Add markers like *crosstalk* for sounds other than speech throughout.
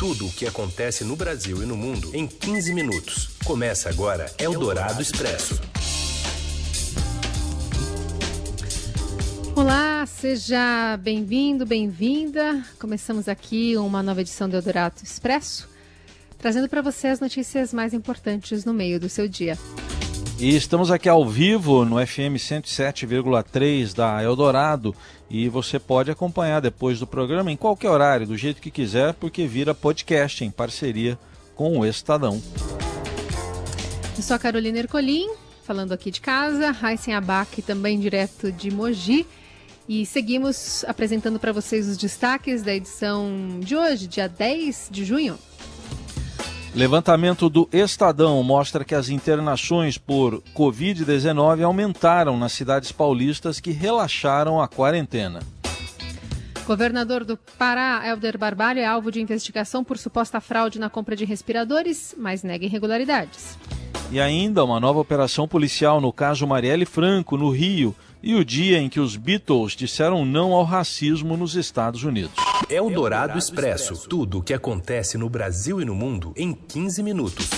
Tudo o que acontece no Brasil e no mundo em 15 minutos. Começa agora Eldorado Expresso. Olá, seja bem-vindo, bem-vinda. Começamos aqui uma nova edição do Eldorado Expresso, trazendo para você as notícias mais importantes no meio do seu dia. E estamos aqui ao vivo no FM 107,3 da Eldorado e você pode acompanhar depois do programa em qualquer horário, do jeito que quiser, porque vira podcast em parceria com o Estadão. Eu sou a Carolina Ercolim, falando aqui de casa, Raíssen Abac também direto de Mogi. E seguimos apresentando para vocês os destaques da edição de hoje, dia 10 de junho. Levantamento do Estadão mostra que as internações por Covid-19 aumentaram nas cidades paulistas que relaxaram a quarentena. Governador do Pará, Helder Barbalho, é alvo de investigação por suposta fraude na compra de respiradores, mas nega irregularidades. E ainda uma nova operação policial no caso Marielle Franco, no Rio, e o dia em que os Beatles disseram não ao racismo nos Estados Unidos. É o Dourado Expresso. Tudo o que acontece no Brasil e no mundo em 15 minutos.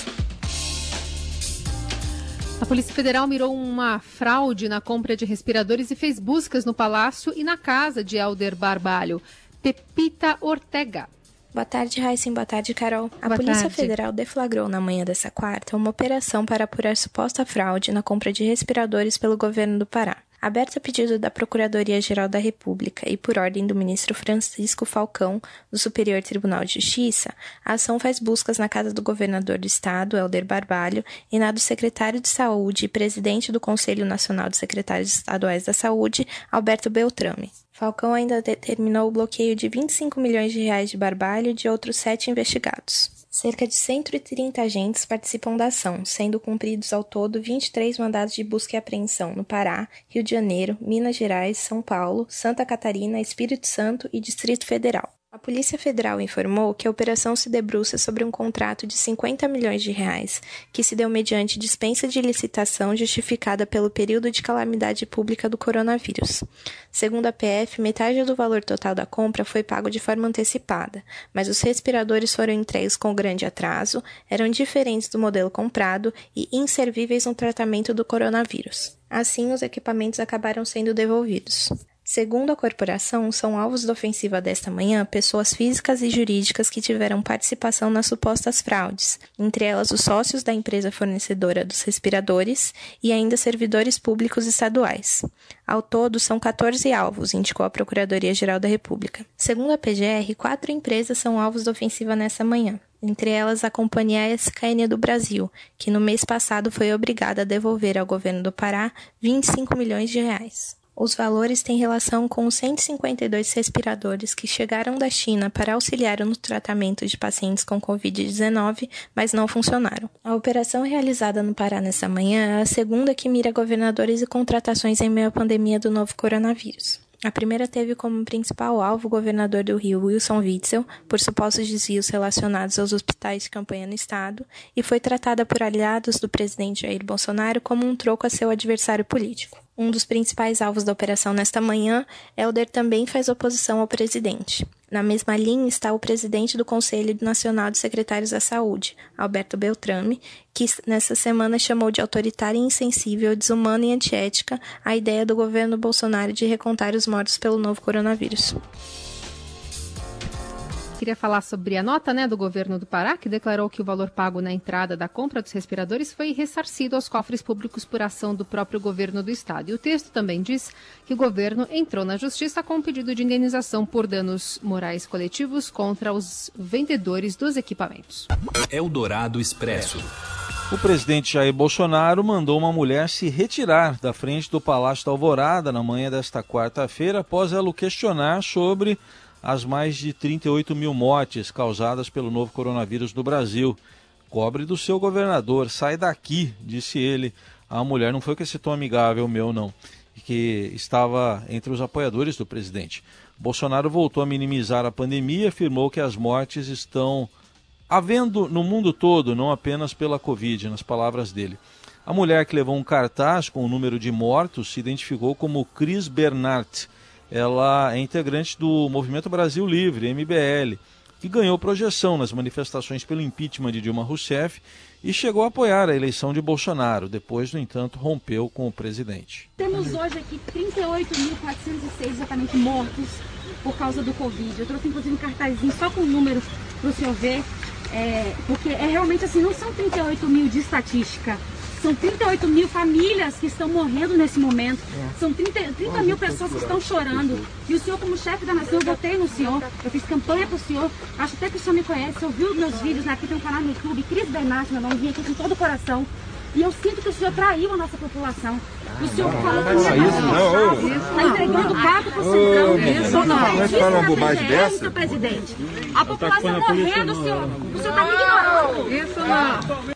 A Polícia Federal mirou uma fraude na compra de respiradores e fez buscas no palácio e na casa de Helder Barbalho. Pepita Ortega. Boa tarde, Raíssen. Boa tarde, Carol. A Boa Polícia tarde. Federal deflagrou na manhã dessa quarta uma operação para apurar suposta fraude na compra de respiradores pelo governo do Pará. Aberta a pedido da Procuradoria-Geral da República e por ordem do ministro Francisco Falcão, do Superior Tribunal de Justiça, a ação faz buscas na casa do governador do estado, Helder Barbalho, e na do secretário de Saúde e presidente do Conselho Nacional de Secretários Estaduais da Saúde, Alberto Beltrame. Falcão ainda determinou o bloqueio de 25 milhões de reais de Barbalho e de outros sete investigados. Cerca de 130 agentes participam da ação, sendo cumpridos ao todo 23 mandados de busca e apreensão no Pará, Rio de Janeiro, Minas Gerais, São Paulo, Santa Catarina, Espírito Santo e Distrito Federal. A Polícia Federal informou que a operação se debruça sobre um contrato de 50 milhões de reais, que se deu mediante dispensa de licitação justificada pelo período de calamidade pública do coronavírus. Segundo a PF, metade do valor total da compra foi pago de forma antecipada, mas os respiradores foram entregues com grande atraso, eram diferentes do modelo comprado e inservíveis no tratamento do coronavírus. Assim, os equipamentos acabaram sendo devolvidos. Segundo a corporação, são alvos da ofensiva desta manhã pessoas físicas e jurídicas que tiveram participação nas supostas fraudes, entre elas os sócios da empresa fornecedora dos respiradores e ainda servidores públicos estaduais. Ao todo, são 14 alvos, indicou a Procuradoria-Geral da República. Segundo a PGR, quatro empresas são alvos da ofensiva nessa manhã entre elas a Companhia SKN do Brasil, que no mês passado foi obrigada a devolver ao governo do Pará 25 milhões de reais. Os valores têm relação com os 152 respiradores que chegaram da China para auxiliar no tratamento de pacientes com Covid-19, mas não funcionaram. A operação realizada no Pará nessa manhã é a segunda que mira governadores e contratações em meio à pandemia do novo coronavírus. A primeira teve como principal alvo o governador do Rio, Wilson Witzel, por supostos desvios relacionados aos hospitais de campanha no estado, e foi tratada por aliados do presidente Jair Bolsonaro como um troco a seu adversário político. Um dos principais alvos da operação nesta manhã, Helder também faz oposição ao presidente. Na mesma linha está o presidente do Conselho Nacional de Secretários da Saúde, Alberto Beltrame, que nessa semana chamou de autoritária insensível, desumana e antiética a ideia do governo Bolsonaro de recontar os mortos pelo novo coronavírus. Queria falar sobre a nota né, do governo do Pará, que declarou que o valor pago na entrada da compra dos respiradores foi ressarcido aos cofres públicos por ação do próprio governo do estado. E o texto também diz que o governo entrou na justiça com um pedido de indenização por danos morais coletivos contra os vendedores dos equipamentos. Eldorado Expresso. O presidente Jair Bolsonaro mandou uma mulher se retirar da frente do Palácio da Alvorada na manhã desta quarta-feira após ela o questionar sobre as mais de 38 mil mortes causadas pelo novo coronavírus no Brasil. Cobre do seu governador, sai daqui, disse ele. A mulher não foi com esse tom amigável meu, não, que estava entre os apoiadores do presidente. Bolsonaro voltou a minimizar a pandemia e afirmou que as mortes estão havendo no mundo todo, não apenas pela Covid, nas palavras dele. A mulher que levou um cartaz com o número de mortos se identificou como Cris Bernard ela é integrante do Movimento Brasil Livre, MBL. que ganhou projeção nas manifestações pelo impeachment de Dilma Rousseff e chegou a apoiar a eleição de Bolsonaro. Depois, no entanto, rompeu com o presidente. Temos hoje aqui 38.406 exatamente mortos por causa do Covid. Eu trouxe inclusive um cartazinho só com números para o senhor ver, é, porque é realmente assim, não são 38 mil de estatística, são 38 mil famílias que estão morrendo nesse momento. É. São 30, 30 mil pessoas que estão chorando. E o senhor, como chefe da nação, eu votei no senhor. Eu fiz campanha para o senhor. Acho até que o senhor me conhece. Ouviu meus vídeos aqui, tem um canal no YouTube. Cris Bernardo, meu nome, vim aqui com todo o coração. E eu sinto que o senhor traiu a nossa população. O senhor falou que ia não. Está entregando cargo para o Centrão. Isso não. Mas fala uma bobagem dessa. presidente. A população morrendo, o senhor está me ignorando. Isso não.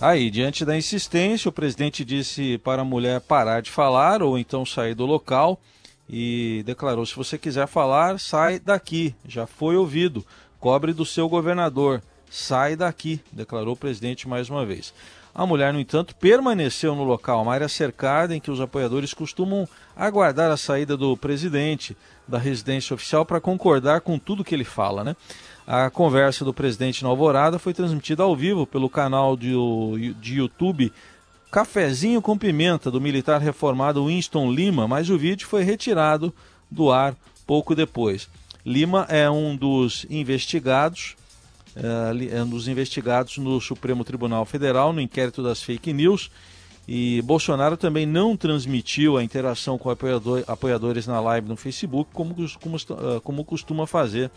Aí, diante da insistência, o presidente disse para a mulher parar de falar ou então sair do local e declarou: se você quiser falar, sai daqui. Já foi ouvido. Cobre do seu governador. Sai daqui, declarou o presidente mais uma vez. A mulher, no entanto, permaneceu no local, uma área cercada em que os apoiadores costumam aguardar a saída do presidente da residência oficial para concordar com tudo que ele fala, né? A conversa do presidente na Alvorada foi transmitida ao vivo pelo canal de, de YouTube Cafezinho com Pimenta, do militar reformado Winston Lima, mas o vídeo foi retirado do ar pouco depois. Lima é um dos investigados, é, é um dos investigados no Supremo Tribunal Federal no inquérito das fake news. E Bolsonaro também não transmitiu a interação com apoiador, apoiadores na live no Facebook, como, como, como costuma fazer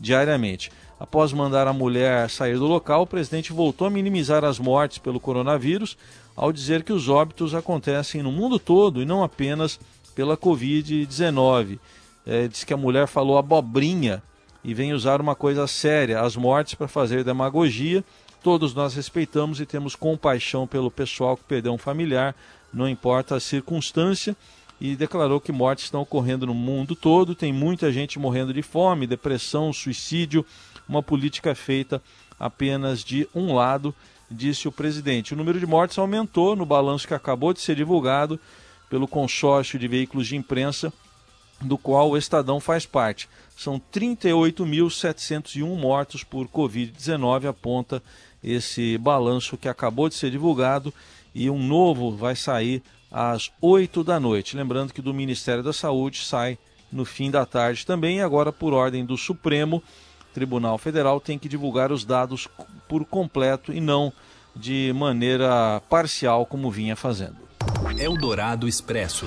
diariamente. Após mandar a mulher sair do local, o presidente voltou a minimizar as mortes pelo coronavírus, ao dizer que os óbitos acontecem no mundo todo e não apenas pela Covid-19. É, diz que a mulher falou abobrinha e vem usar uma coisa séria, as mortes, para fazer demagogia. Todos nós respeitamos e temos compaixão pelo pessoal que perdeu um familiar, não importa a circunstância e declarou que mortes estão ocorrendo no mundo todo, tem muita gente morrendo de fome, depressão, suicídio, uma política feita apenas de um lado, disse o presidente. O número de mortes aumentou no balanço que acabou de ser divulgado pelo consórcio de veículos de imprensa, do qual o Estadão faz parte. São 38.701 mortos por Covid-19, aponta esse balanço que acabou de ser divulgado e um novo vai sair às 8 da noite. Lembrando que do Ministério da Saúde sai no fim da tarde também, e agora por ordem do Supremo Tribunal Federal tem que divulgar os dados por completo e não de maneira parcial como vinha fazendo. Eldorado Expresso.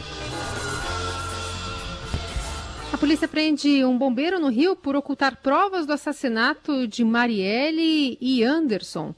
A polícia prende um bombeiro no Rio por ocultar provas do assassinato de Marielle e Anderson.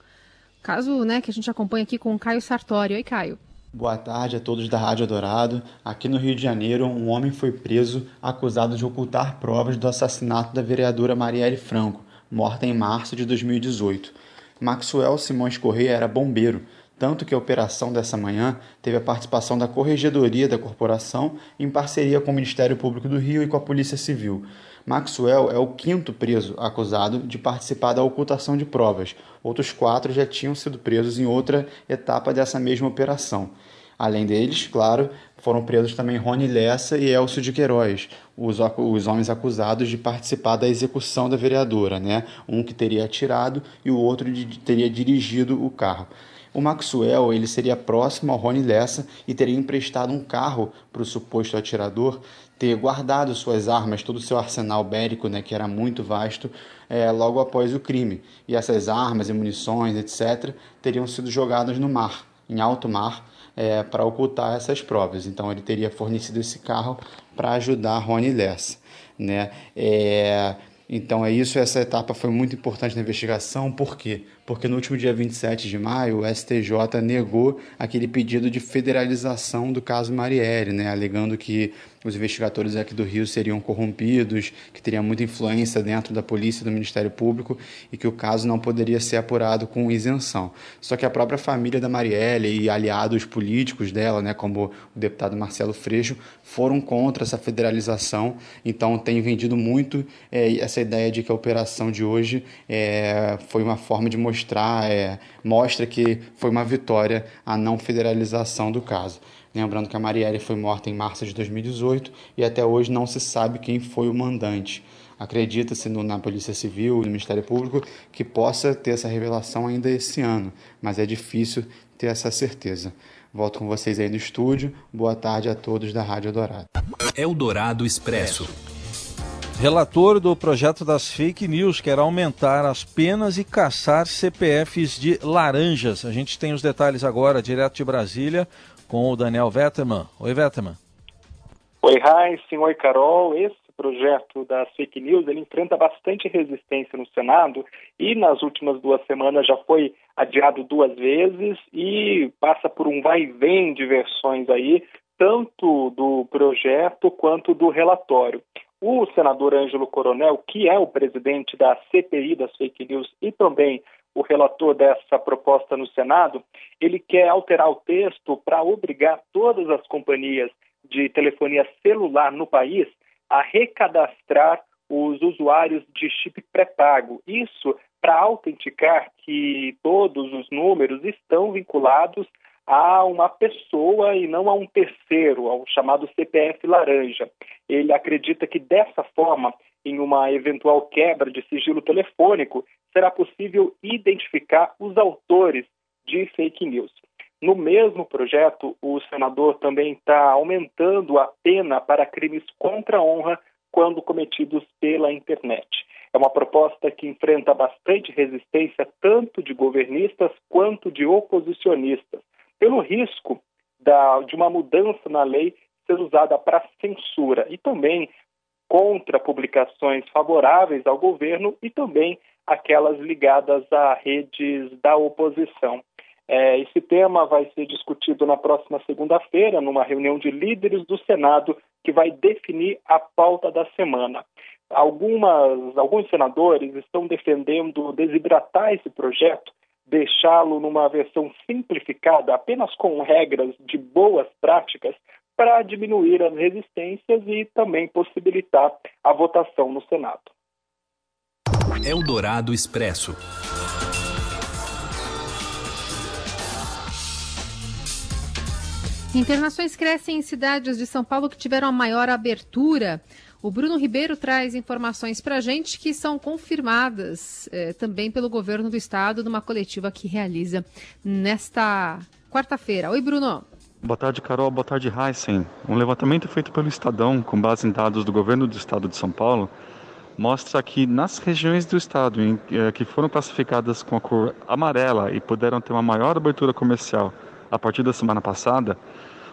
Caso né, que a gente acompanha aqui com o Caio Sartori. Oi, Caio. Boa tarde a todos da Rádio Dourado. Aqui no Rio de Janeiro, um homem foi preso acusado de ocultar provas do assassinato da vereadora Marielle Franco, morta em março de 2018. Maxwell Simões Correia era bombeiro, tanto que a operação dessa manhã teve a participação da Corregedoria da corporação em parceria com o Ministério Público do Rio e com a Polícia Civil. Maxwell é o quinto preso acusado de participar da ocultação de provas. Outros quatro já tinham sido presos em outra etapa dessa mesma operação. Além deles, claro, foram presos também Rony Lessa e Elcio de Queiroz, os, os homens acusados de participar da execução da vereadora, né? Um que teria atirado e o outro de, teria dirigido o carro. O Maxwell ele seria próximo ao Rony Lessa e teria emprestado um carro para o suposto atirador ter guardado suas armas, todo o seu arsenal bélico, né, que era muito vasto, é, logo após o crime. E essas armas e munições, etc., teriam sido jogadas no mar, em alto mar, é, para ocultar essas provas. Então ele teria fornecido esse carro para ajudar Rony Lessa. Né? É, então é isso, essa etapa foi muito importante na investigação, por quê? Porque no último dia 27 de maio, o STJ negou aquele pedido de federalização do caso Marielle, né, alegando que os investigadores aqui do Rio seriam corrompidos, que teria muita influência dentro da polícia e do Ministério Público e que o caso não poderia ser apurado com isenção. Só que a própria família da Marielle e aliados políticos dela, né, como o deputado Marcelo Freixo, foram contra essa federalização, então tem vendido muito é, essa ideia de que a operação de hoje é, foi uma forma de mostrar, é, mostra que foi uma vitória a não federalização do caso. Lembrando que a Marielle foi morta em março de 2018 e até hoje não se sabe quem foi o mandante. Acredita-se na Polícia Civil, no Ministério Público, que possa ter essa revelação ainda esse ano, mas é difícil ter essa certeza. Volto com vocês aí no estúdio. Boa tarde a todos da Rádio Dourado. Eldorado Expresso. Relator do projeto das fake news quer aumentar as penas e caçar CPFs de laranjas. A gente tem os detalhes agora, direto de Brasília, com o Daniel Vetterman. Oi, Vetterman. Oi, Raíssa. Oi, Carol. Esse projeto das fake news ele enfrenta bastante resistência no Senado e nas últimas duas semanas já foi adiado duas vezes e passa por um vai e vem de versões aí, tanto do projeto quanto do relatório. O senador Ângelo Coronel, que é o presidente da CPI das fake news e também o relator dessa proposta no Senado, ele quer alterar o texto para obrigar todas as companhias de telefonia celular no país a recadastrar os usuários de chip pré-pago. Isso para autenticar que todos os números estão vinculados a uma pessoa e não a um terceiro, ao chamado CPF laranja. Ele acredita que dessa forma, em uma eventual quebra de sigilo telefônico, será possível identificar os autores de fake news. No mesmo projeto, o senador também está aumentando a pena para crimes contra a honra quando cometidos pela internet. É uma proposta que enfrenta bastante resistência tanto de governistas quanto de oposicionistas pelo risco da, de uma mudança na lei ser usada para censura e também contra publicações favoráveis ao governo e também aquelas ligadas a redes da oposição. É, esse tema vai ser discutido na próxima segunda-feira, numa reunião de líderes do Senado, que vai definir a pauta da semana. Algumas, alguns senadores estão defendendo desidratar esse projeto deixá-lo numa versão simplificada, apenas com regras de boas práticas, para diminuir as resistências e também possibilitar a votação no Senado. Eldorado Expresso. Internações crescem em cidades de São Paulo que tiveram a maior abertura o Bruno Ribeiro traz informações para a gente que são confirmadas eh, também pelo governo do estado numa coletiva que realiza nesta quarta-feira. Oi, Bruno. Boa tarde, Carol. Boa tarde, Heisen. Um levantamento feito pelo Estadão, com base em dados do governo do estado de São Paulo, mostra que nas regiões do estado em, eh, que foram classificadas com a cor amarela e puderam ter uma maior abertura comercial a partir da semana passada,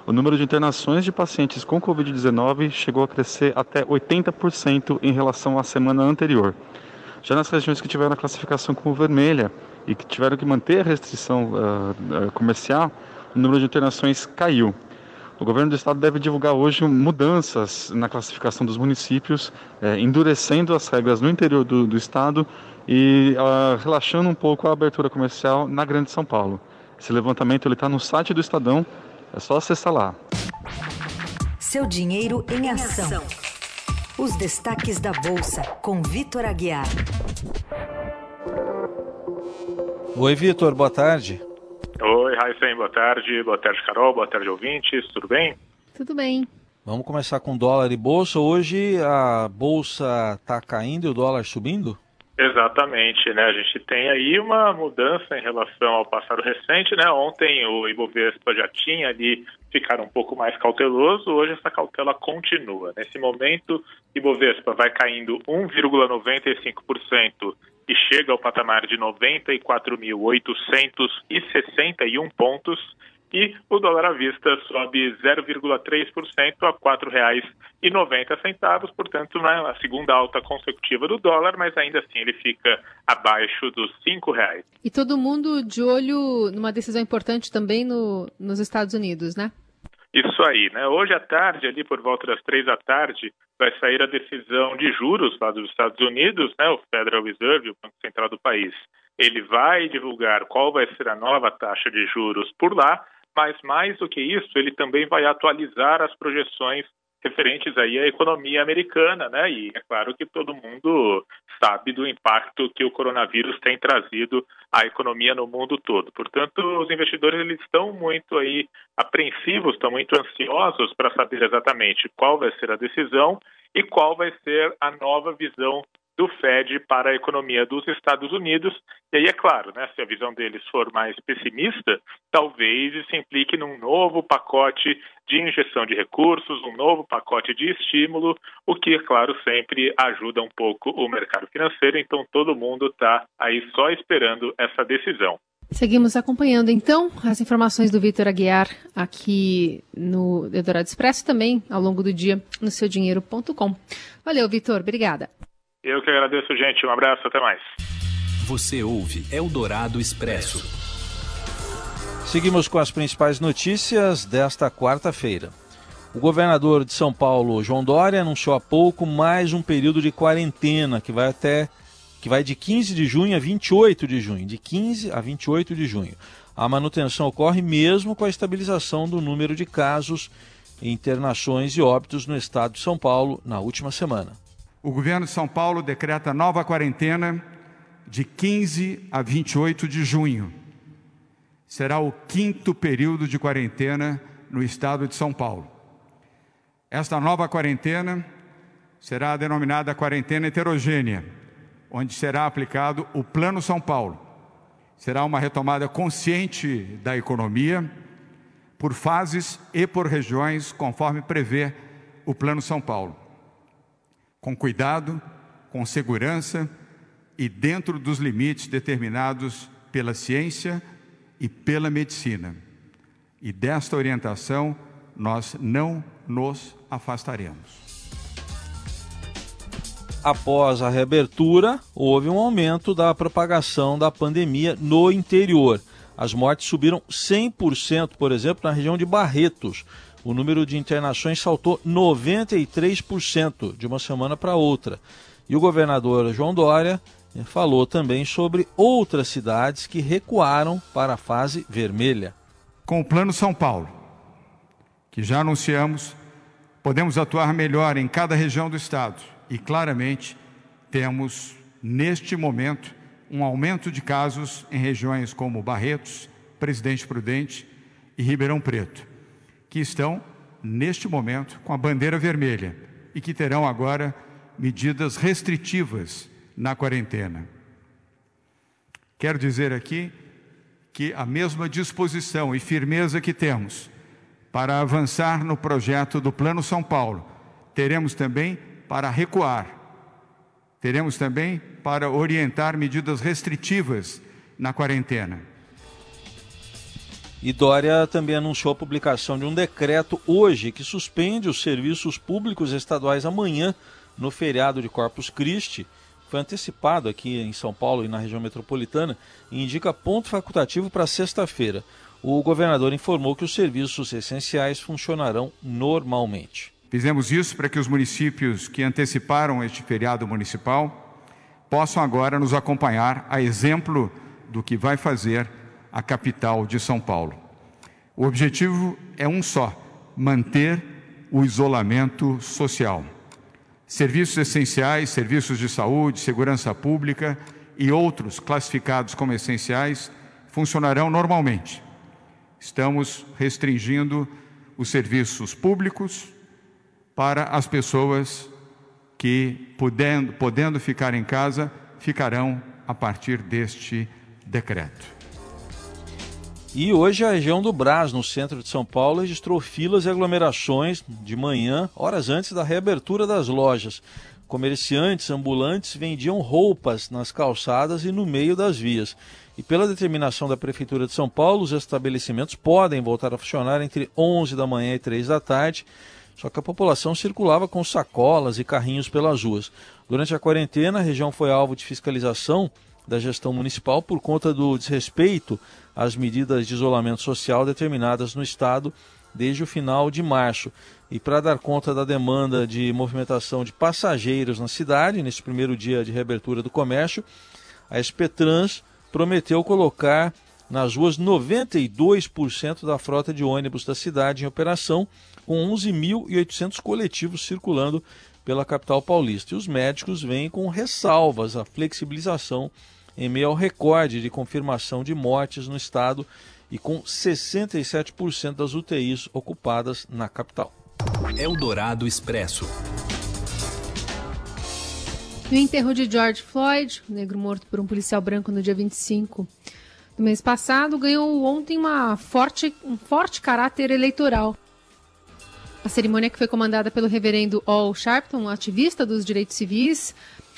o número de internações de pacientes com Covid-19 chegou a crescer até 80% em relação à semana anterior. Já nas regiões que tiveram a classificação como vermelha e que tiveram que manter a restrição uh, comercial, o número de internações caiu. O governo do estado deve divulgar hoje mudanças na classificação dos municípios, eh, endurecendo as regras no interior do, do estado e uh, relaxando um pouco a abertura comercial na Grande São Paulo. Esse levantamento está no site do Estadão, é só acessar lá. Seu dinheiro em ação. Os destaques da Bolsa, com Vitor Aguiar. Oi, Vitor, boa tarde. Oi, Raíssen, boa tarde. Boa tarde, Carol. Boa tarde, ouvintes. Tudo bem? Tudo bem. Vamos começar com dólar e bolsa. Hoje a bolsa está caindo e o dólar subindo? Exatamente, né? A gente tem aí uma mudança em relação ao passado recente, né? Ontem o Ibovespa já tinha ali ficar um pouco mais cauteloso, hoje essa cautela continua. Nesse momento, Ibovespa vai caindo 1,95% e chega ao patamar de 94.861 pontos e o dólar à vista sobe 0,3% a R$ 4,90, portanto, na segunda alta consecutiva do dólar, mas ainda assim ele fica abaixo dos R$ reais. E todo mundo de olho numa decisão importante também no, nos Estados Unidos, né? Isso aí, né? Hoje à tarde, ali por volta das três da tarde, vai sair a decisão de juros lá dos Estados Unidos, né? O Federal Reserve, o Banco Central do país. Ele vai divulgar qual vai ser a nova taxa de juros por lá mas mais do que isso, ele também vai atualizar as projeções referentes aí à economia americana, né? E é claro que todo mundo sabe do impacto que o coronavírus tem trazido à economia no mundo todo. Portanto, os investidores eles estão muito aí apreensivos, estão muito ansiosos para saber exatamente qual vai ser a decisão e qual vai ser a nova visão do Fed para a economia dos Estados Unidos. E aí, é claro, né, se a visão deles for mais pessimista, talvez isso implique num novo pacote de injeção de recursos, um novo pacote de estímulo, o que, é claro, sempre ajuda um pouco o mercado financeiro. Então, todo mundo está aí só esperando essa decisão. Seguimos acompanhando então as informações do Vitor Aguiar aqui no Eldorado Expresso também ao longo do dia no seudinheiro.com. Valeu, Vitor, obrigada. Eu que agradeço, gente. Um abraço, até mais. Você ouve Eldorado Expresso. Seguimos com as principais notícias desta quarta-feira. O governador de São Paulo, João Dória, anunciou há pouco mais um período de quarentena que vai até que vai de 15 de junho a 28 de junho, de 15 a 28 de junho. A manutenção ocorre mesmo com a estabilização do número de casos, internações e óbitos no estado de São Paulo na última semana o governo de São Paulo decreta nova quarentena de 15 a 28 de junho. Será o quinto período de quarentena no estado de São Paulo. Esta nova quarentena será denominada quarentena heterogênea, onde será aplicado o Plano São Paulo. Será uma retomada consciente da economia, por fases e por regiões, conforme prevê o Plano São Paulo com cuidado, com segurança e dentro dos limites determinados pela ciência e pela medicina. E desta orientação nós não nos afastaremos. Após a reabertura, houve um aumento da propagação da pandemia no interior. As mortes subiram 100%, por exemplo, na região de Barretos o número de internações saltou 93% de uma semana para outra. E o governador João Dória eh, falou também sobre outras cidades que recuaram para a fase vermelha. Com o Plano São Paulo, que já anunciamos, podemos atuar melhor em cada região do estado e claramente temos neste momento um aumento de casos em regiões como Barretos, Presidente Prudente e Ribeirão Preto que estão, neste momento, com a bandeira vermelha e que terão agora medidas restritivas na quarentena. Quero dizer aqui que a mesma disposição e firmeza que temos para avançar no projeto do Plano São Paulo, teremos também para recuar, teremos também para orientar medidas restritivas na quarentena. E Dória também anunciou a publicação de um decreto hoje que suspende os serviços públicos estaduais amanhã no feriado de Corpus Christi. Foi antecipado aqui em São Paulo e na região metropolitana e indica ponto facultativo para sexta-feira. O governador informou que os serviços essenciais funcionarão normalmente. Fizemos isso para que os municípios que anteciparam este feriado municipal possam agora nos acompanhar, a exemplo do que vai fazer a capital de São Paulo. O objetivo é um só: manter o isolamento social. Serviços essenciais, serviços de saúde, segurança pública e outros classificados como essenciais funcionarão normalmente. Estamos restringindo os serviços públicos para as pessoas que, podendo, podendo ficar em casa, ficarão a partir deste decreto. E hoje a região do Brás, no centro de São Paulo, registrou filas e aglomerações de manhã, horas antes da reabertura das lojas. Comerciantes ambulantes vendiam roupas nas calçadas e no meio das vias. E pela determinação da Prefeitura de São Paulo, os estabelecimentos podem voltar a funcionar entre 11 da manhã e 3 da tarde. Só que a população circulava com sacolas e carrinhos pelas ruas. Durante a quarentena, a região foi alvo de fiscalização da gestão municipal por conta do desrespeito às medidas de isolamento social determinadas no estado desde o final de março. E para dar conta da demanda de movimentação de passageiros na cidade, nesse primeiro dia de reabertura do comércio, a SPTrans prometeu colocar nas ruas 92% da frota de ônibus da cidade em operação, com 11.800 coletivos circulando pela capital paulista. E os médicos vêm com ressalvas à flexibilização em meio ao recorde de confirmação de mortes no estado e com 67% das UTIs ocupadas na capital. Eldorado Expresso. No enterro de George Floyd, o negro morto por um policial branco no dia 25 do mês passado, ganhou ontem uma forte, um forte caráter eleitoral. A cerimônia que foi comandada pelo reverendo Al Sharpton, um ativista dos direitos civis,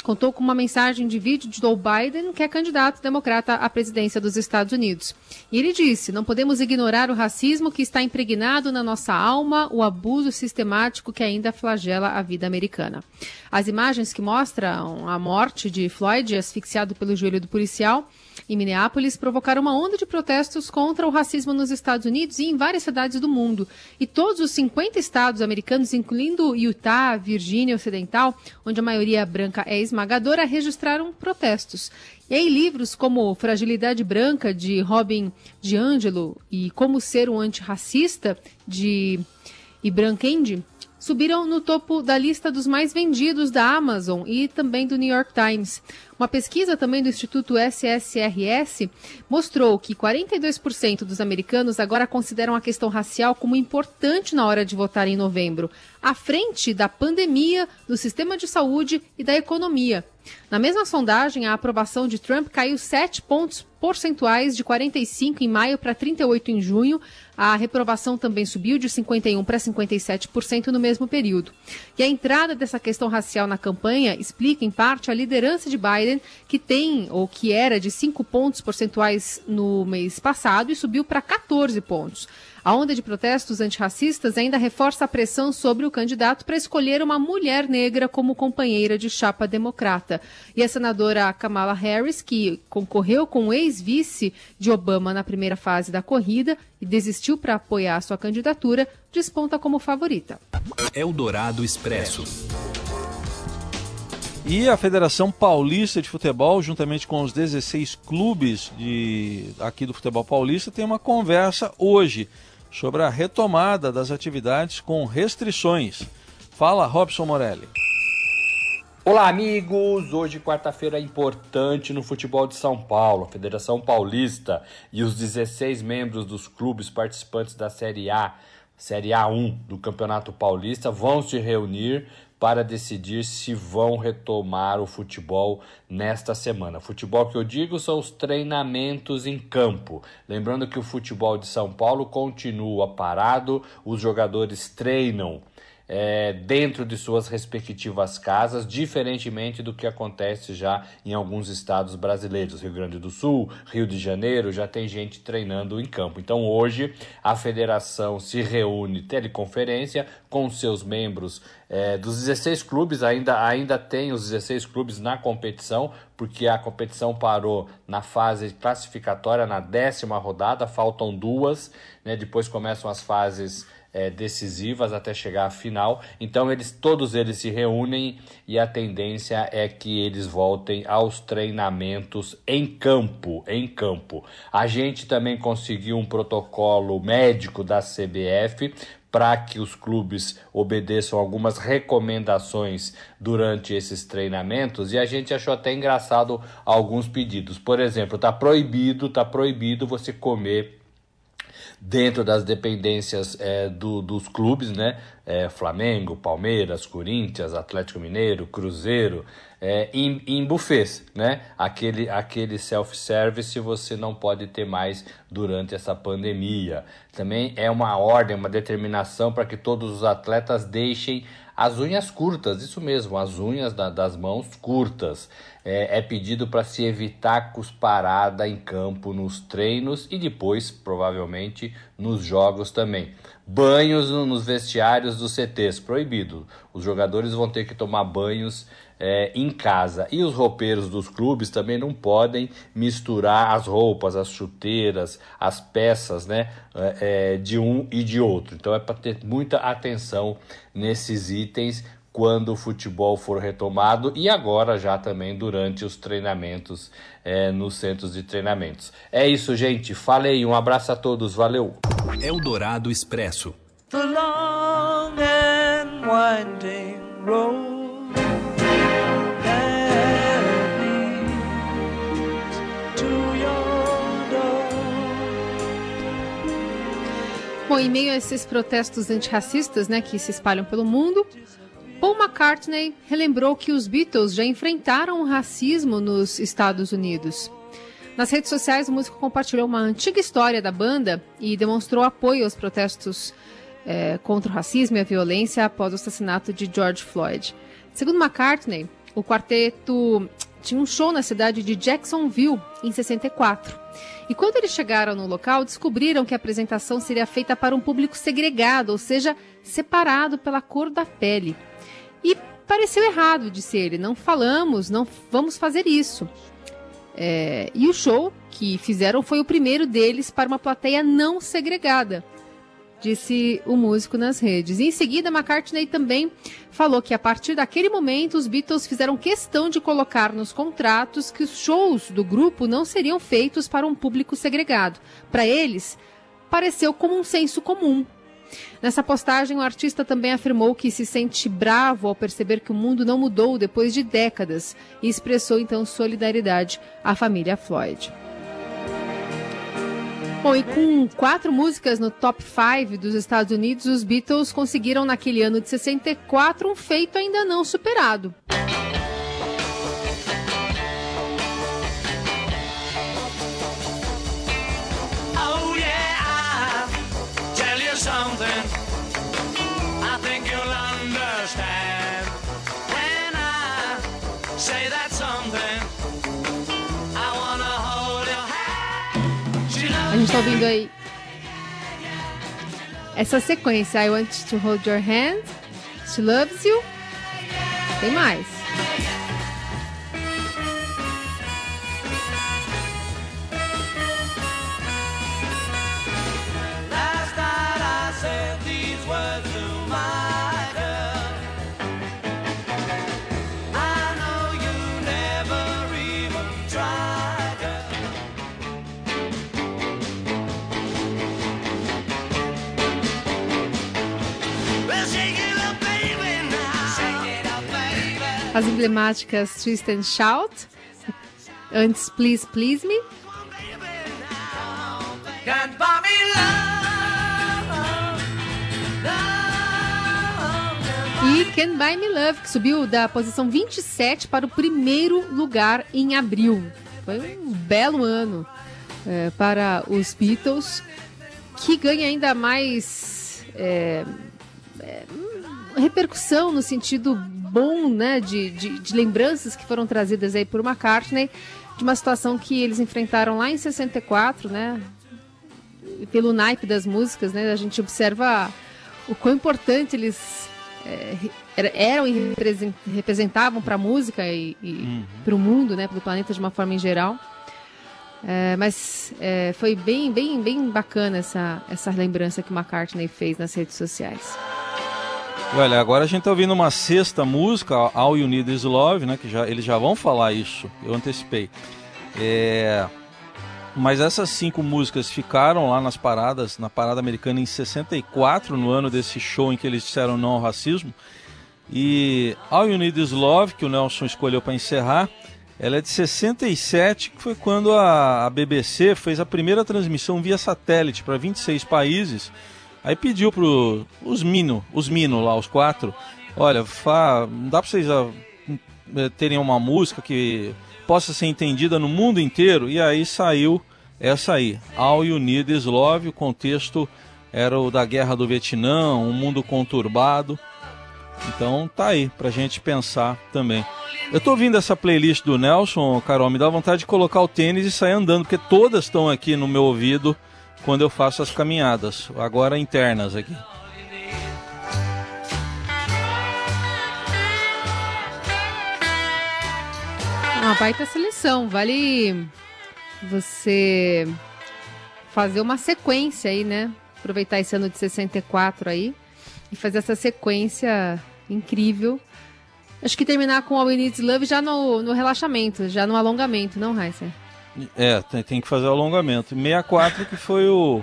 contou com uma mensagem de vídeo de Joe Biden, que é candidato democrata à presidência dos Estados Unidos. E ele disse: não podemos ignorar o racismo que está impregnado na nossa alma, o abuso sistemático que ainda flagela a vida americana. As imagens que mostram a morte de Floyd asfixiado pelo joelho do policial em Minneapolis provocaram uma onda de protestos contra o racismo nos Estados Unidos e em várias cidades do mundo. E todos os 50 estados americanos, incluindo Utah, Virgínia Ocidental, onde a maioria branca é esmagadora, registraram protestos. E aí, livros como Fragilidade Branca, de Robin DiAngelo, e Como Ser um Antirracista, de Ibram Kendi, subiram no topo da lista dos mais vendidos da Amazon e também do New York Times. Uma pesquisa também do Instituto SSRS mostrou que 42% dos americanos agora consideram a questão racial como importante na hora de votar em novembro, à frente da pandemia, do sistema de saúde e da economia. Na mesma sondagem, a aprovação de Trump caiu 7 pontos percentuais de 45 em maio para 38 em junho. A reprovação também subiu de 51 para 57% no mesmo período. E a entrada dessa questão racial na campanha explica, em parte, a liderança de Biden, que tem, ou que era de 5 pontos percentuais no mês passado e subiu para 14 pontos. A onda de protestos antirracistas ainda reforça a pressão sobre o candidato para escolher uma mulher negra como companheira de chapa democrata. E a senadora Kamala Harris, que concorreu com o ex-vice de Obama na primeira fase da corrida e desistiu para apoiar sua candidatura, desponta como favorita. Eldorado Expresso. E a Federação Paulista de Futebol, juntamente com os 16 clubes de, aqui do futebol paulista, tem uma conversa hoje sobre a retomada das atividades com restrições. Fala, Robson Morelli. Olá, amigos! Hoje, quarta-feira importante no futebol de São Paulo. A Federação Paulista e os 16 membros dos clubes participantes da Série A, Série A1 do Campeonato Paulista, vão se reunir para decidir se vão retomar o futebol nesta semana. Futebol que eu digo são os treinamentos em campo. Lembrando que o futebol de São Paulo continua parado, os jogadores treinam é, dentro de suas respectivas casas, diferentemente do que acontece já em alguns estados brasileiros. Rio Grande do Sul, Rio de Janeiro, já tem gente treinando em campo. Então hoje a federação se reúne teleconferência com seus membros é, dos 16 clubes, ainda, ainda tem os 16 clubes na competição, porque a competição parou na fase classificatória, na décima rodada, faltam duas, né? depois começam as fases é, decisivas até chegar à final. Então eles todos eles se reúnem e a tendência é que eles voltem aos treinamentos em campo, em campo. A gente também conseguiu um protocolo médico da CBF para que os clubes obedeçam algumas recomendações durante esses treinamentos e a gente achou até engraçado alguns pedidos. Por exemplo, tá proibido, tá proibido você comer dentro das dependências é, do, dos clubes, né? É, Flamengo, Palmeiras, Corinthians, Atlético Mineiro, Cruzeiro, é, em, em buffets, né? Aquele, aquele self-service você não pode ter mais durante essa pandemia. Também é uma ordem, uma determinação para que todos os atletas deixem as unhas curtas, isso mesmo, as unhas da, das mãos curtas. É, é pedido para se evitar cusparada em campo nos treinos e depois, provavelmente, nos jogos também. Banhos nos vestiários dos CTs, proibido. Os jogadores vão ter que tomar banhos é, em casa. E os roupeiros dos clubes também não podem misturar as roupas, as chuteiras, as peças né, é, é de um e de outro. Então é para ter muita atenção nesses itens quando o futebol for retomado e agora já também durante os treinamentos é, nos centros de treinamentos. É isso, gente. Falei, um abraço a todos, valeu. Eldorado Expresso. The long and winding road. Bom, em meio a esses protestos antirracistas né, que se espalham pelo mundo, Paul McCartney relembrou que os Beatles já enfrentaram o racismo nos Estados Unidos. Nas redes sociais, o músico compartilhou uma antiga história da banda e demonstrou apoio aos protestos é, contra o racismo e a violência após o assassinato de George Floyd. Segundo McCartney, o quarteto tinha um show na cidade de Jacksonville em 64. E quando eles chegaram no local, descobriram que a apresentação seria feita para um público segregado, ou seja, separado pela cor da pele. E pareceu errado, disse ele. Não falamos, não vamos fazer isso. É, e o show que fizeram foi o primeiro deles para uma plateia não segregada disse o músico nas redes. E em seguida, McCartney também falou que a partir daquele momento os Beatles fizeram questão de colocar nos contratos que os shows do grupo não seriam feitos para um público segregado. Para eles, pareceu como um senso comum. Nessa postagem, o artista também afirmou que se sente bravo ao perceber que o mundo não mudou depois de décadas e expressou então solidariedade à família Floyd. Bom, e com quatro músicas no top 5 dos Estados Unidos, os Beatles conseguiram naquele ano de 64 um feito ainda não superado. Gente está ouvindo aí essa sequência. I want to hold your hand. She loves you. Tem mais. As emblemáticas Twist and Shout, antes Please Please Me. E Can Buy Me Love, que subiu da posição 27 para o primeiro lugar em abril. Foi um belo ano é, para os Beatles, que ganha ainda mais é, é, repercussão no sentido bom, né, de, de, de, lembranças que foram trazidas aí por McCartney, de uma situação que eles enfrentaram lá em 64, né, pelo naipe das músicas, né, a gente observa o quão importante eles é, eram e representavam para a música e, e uhum. para o mundo, né, para o planeta de uma forma em geral. É, mas é, foi bem, bem, bem bacana essa, essa lembrança que o McCartney fez nas redes sociais. Olha, agora a gente está ouvindo uma sexta música, All You Need Is Love, né? Que já, eles já vão falar isso, eu antecipei. É... Mas essas cinco músicas ficaram lá nas paradas, na parada americana em 64, no ano desse show em que eles disseram não ao racismo. E All You Need Is Love, que o Nelson escolheu para encerrar, ela é de 67, que foi quando a, BBC fez a primeira transmissão via satélite para 26 países Aí pediu para os mino, os mino lá, os quatro, olha, fa, dá para vocês ah, terem uma música que possa ser entendida no mundo inteiro. E aí saiu essa aí, All You Need Is Love. O contexto era o da guerra do Vietnã, um mundo conturbado. Então tá aí pra gente pensar também. Eu tô ouvindo essa playlist do Nelson, Carol, me dá vontade de colocar o tênis e sair andando, porque todas estão aqui no meu ouvido quando eu faço as caminhadas, agora internas aqui. Uma baita seleção, vale você fazer uma sequência aí, né? Aproveitar esse ano de 64 aí e fazer essa sequência incrível. Acho que terminar com All We Need Love já no, no relaxamento, já no alongamento, não, Heisen? É, tem, tem que fazer o alongamento. 64 que foi o.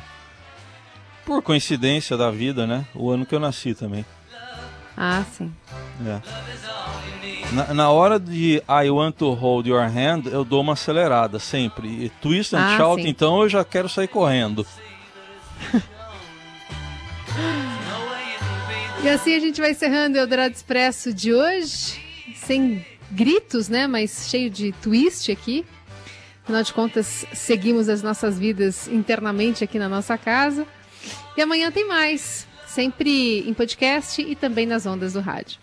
Por coincidência da vida, né? O ano que eu nasci também. Ah, sim. É. Na, na, hora de I Want to Hold Your Hand, eu dou uma acelerada sempre. E Twist and ah, Shout, sim. então eu já quero sair correndo. *laughs* E assim a gente vai encerrando o Eldorado Expresso de hoje, sem gritos, né? Mas cheio de twist aqui. Afinal de contas, seguimos as nossas vidas internamente aqui na nossa casa. E amanhã tem mais, sempre em podcast e também nas ondas do rádio.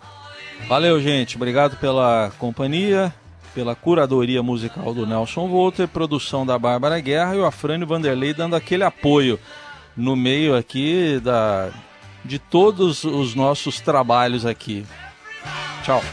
Valeu, gente. Obrigado pela companhia, pela curadoria musical do Nelson Volter, produção da Bárbara Guerra e o Afrânio Vanderlei dando aquele apoio no meio aqui da de todos os nossos trabalhos aqui. Tchau.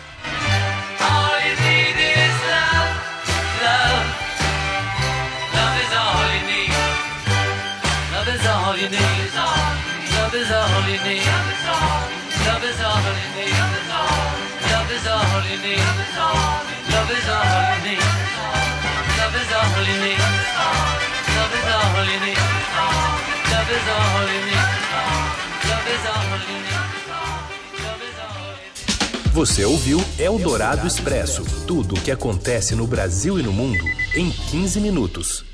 Você ouviu Eldorado Expresso tudo o que acontece no Brasil e no mundo em 15 minutos.